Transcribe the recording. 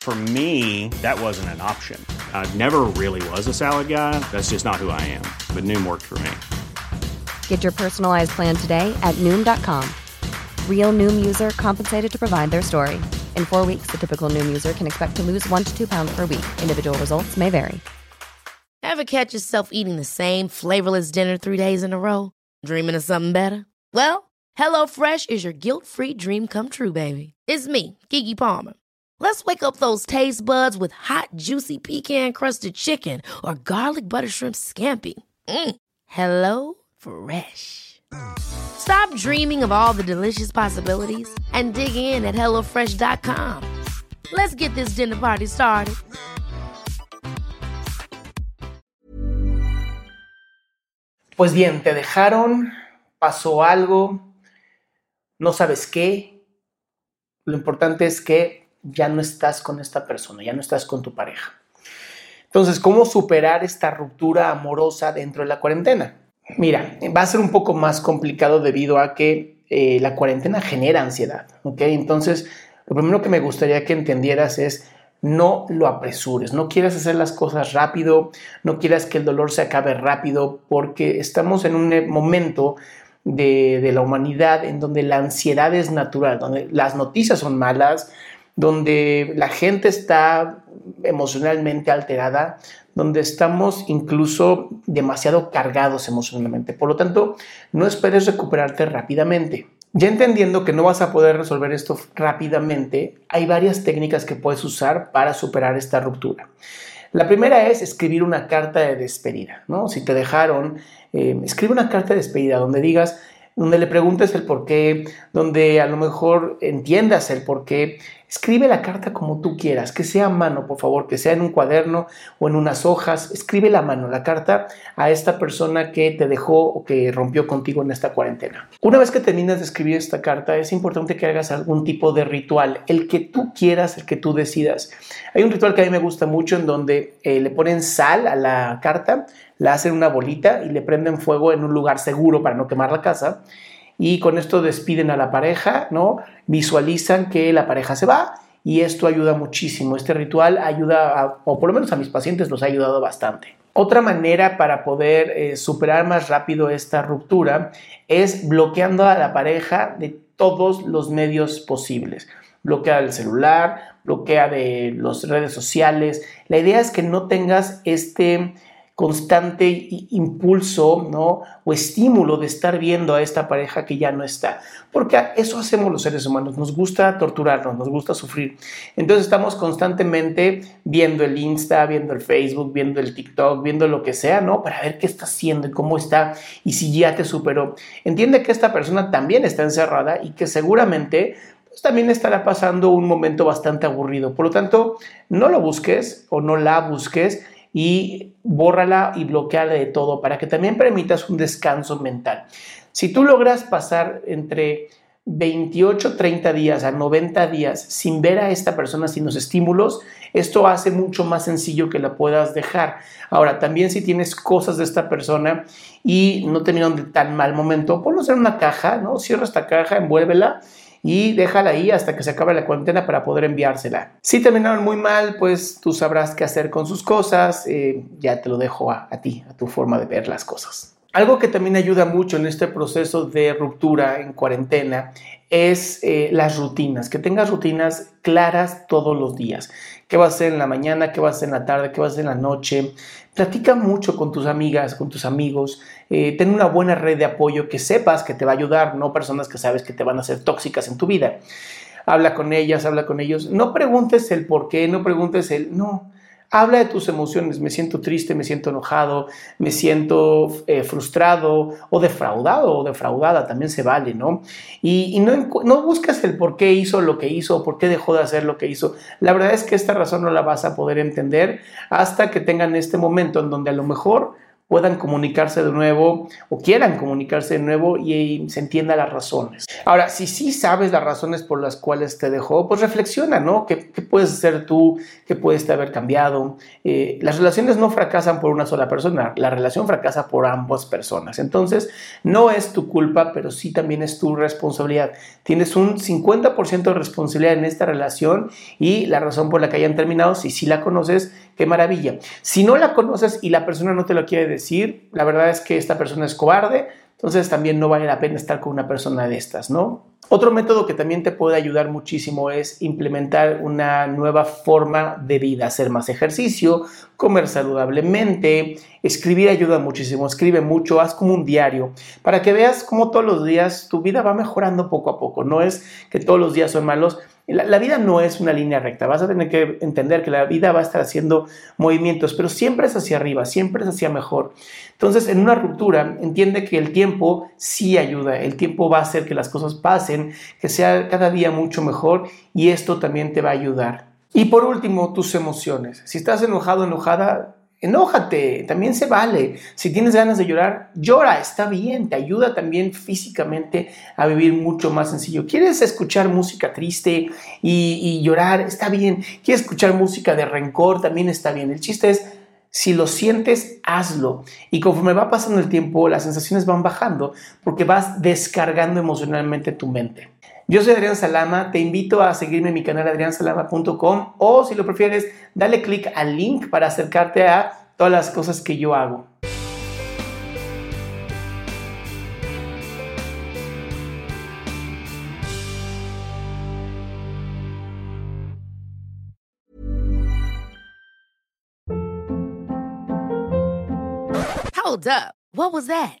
For me, that wasn't an option. I never really was a salad guy. That's just not who I am. But Noom worked for me. Get your personalized plan today at Noom.com. Real Noom user compensated to provide their story. In four weeks, the typical Noom user can expect to lose one to two pounds per week. Individual results may vary. Ever catch yourself eating the same flavorless dinner three days in a row? Dreaming of something better? Well, HelloFresh is your guilt free dream come true, baby. It's me, Kiki Palmer. Let's wake up those taste buds with hot, juicy pecan crusted chicken or garlic butter shrimp scampi. Mm. Hello Fresh. Stop dreaming of all the delicious possibilities and dig in at HelloFresh.com. Let's get this dinner party started. Pues bien, te dejaron, pasó algo, no sabes qué. Lo importante es que ya no estás con esta persona, ya no estás con tu pareja. Entonces, ¿cómo superar esta ruptura amorosa dentro de la cuarentena? Mira, va a ser un poco más complicado debido a que eh, la cuarentena genera ansiedad. Entonces, lo primero que me gustaría que entendieras es no lo apresures, no quieras hacer las cosas rápido, no quieras que el dolor se acabe rápido, porque estamos en un momento de, de la humanidad en donde la ansiedad es natural, donde las noticias son malas, donde la gente está emocionalmente alterada, donde estamos incluso demasiado cargados emocionalmente. Por lo tanto, no esperes recuperarte rápidamente. Ya entendiendo que no vas a poder resolver esto rápidamente, hay varias técnicas que puedes usar para superar esta ruptura. La primera es escribir una carta de despedida, ¿no? Si te dejaron, eh, escribe una carta de despedida donde digas, donde le preguntes el por qué, donde a lo mejor entiendas el por qué. Escribe la carta como tú quieras, que sea a mano, por favor, que sea en un cuaderno o en unas hojas. Escribe la mano, la carta a esta persona que te dejó o que rompió contigo en esta cuarentena. Una vez que terminas de escribir esta carta, es importante que hagas algún tipo de ritual, el que tú quieras, el que tú decidas. Hay un ritual que a mí me gusta mucho en donde eh, le ponen sal a la carta, la hacen una bolita y le prenden fuego en un lugar seguro para no quemar la casa y con esto despiden a la pareja, ¿no? Visualizan que la pareja se va y esto ayuda muchísimo. Este ritual ayuda, o por lo menos a mis pacientes los ha ayudado bastante. Otra manera para poder eh, superar más rápido esta ruptura es bloqueando a la pareja de todos los medios posibles. Bloquea el celular, bloquea de las redes sociales. La idea es que no tengas este constante impulso ¿no? o estímulo de estar viendo a esta pareja que ya no está. Porque eso hacemos los seres humanos, nos gusta torturarnos, nos gusta sufrir. Entonces estamos constantemente viendo el Insta, viendo el Facebook, viendo el TikTok, viendo lo que sea, ¿no? Para ver qué está haciendo y cómo está y si ya te superó. Entiende que esta persona también está encerrada y que seguramente pues también estará pasando un momento bastante aburrido. Por lo tanto, no lo busques o no la busques y bórrala y bloqueala de todo para que también permitas un descanso mental. Si tú logras pasar entre 28, 30 días a 90 días sin ver a esta persona, sin los estímulos, esto hace mucho más sencillo que la puedas dejar. Ahora, también si tienes cosas de esta persona y no terminaron de tan mal momento, ponlos en una caja, ¿no? Cierra esta caja, envuélvela y déjala ahí hasta que se acabe la cuarentena para poder enviársela. Si terminaron muy mal, pues tú sabrás qué hacer con sus cosas, eh, ya te lo dejo a, ti, a tu forma de ver las cosas. Algo que también ayuda mucho en este proceso de ruptura en cuarentena es eh, las rutinas, que tengas rutinas claras todos los días. ¿Qué vas a hacer en la mañana? ¿Qué vas a hacer en la tarde? ¿Qué vas a hacer en la noche? Platica mucho con tus amigas, con tus amigos. Eh, ten una buena red de apoyo que sepas que te va a ayudar, no personas que sabes que te van a ser tóxicas en tu vida. Habla con ellas, habla con ellos. No preguntes el por qué, no preguntes el no. Habla de tus emociones, me siento triste, me siento enojado, me siento eh, frustrado o defraudado o defraudada, también se vale, ¿no? Y, no, no buscas el por qué hizo lo que hizo o por qué dejó de hacer lo que hizo. La verdad es que esta razón no la vas a poder entender hasta que tengan este momento en donde a lo mejor puedan comunicarse de nuevo o quieran comunicarse de nuevo y, se entienda las razones. Ahora, si sí sabes las razones por las cuales te dejó, pues reflexiona, ¿no? ¿Qué, puedes hacer tú? ¿Qué puedes haber cambiado? Eh, las relaciones no fracasan por una sola persona, la relación fracasa por ambas personas. Entonces, no es tu culpa, pero sí también es tu responsabilidad. Tienes un 50% de responsabilidad en esta relación y la razón por la que hayan terminado, si sí la conoces, qué maravilla. Si no la conoces y la persona no te lo quiere decir, la verdad es que esta persona es cobarde, entonces también no vale la pena estar con una persona de estas, ¿no? Otro método que también te puede ayudar muchísimo es implementar una nueva forma de vida, hacer más ejercicio, comer saludablemente, escribir ayuda muchísimo, escribe mucho, haz como un diario, para que veas cómo todos los días tu vida va mejorando poco a poco, no es que todos los días son malos, la, vida no es una línea recta, vas a tener que entender que la vida va a estar haciendo movimientos, pero siempre es hacia arriba, siempre es hacia mejor. Entonces, en una ruptura, entiende que el tiempo sí ayuda, el tiempo va a hacer que las cosas pasen, que sea cada día mucho mejor y esto también te va a ayudar. Y por último, tus emociones. Si estás enojado, enojada, enójate, también se vale. Si tienes ganas de llorar, llora, está bien, te ayuda también físicamente a vivir mucho más sencillo. ¿Quieres escuchar música triste y, llorar? Está bien. ¿Quieres escuchar música de rencor? También está bien. El chiste es, si lo sientes, hazlo. Y conforme va pasando el tiempo, las sensaciones van bajando porque vas descargando emocionalmente tu mente. Yo soy Adrián Salama, te invito a seguirme en mi canal adriansalama.com o si lo prefieres, dale click al link para acercarte a todas las cosas que yo hago. Hold up. What was that?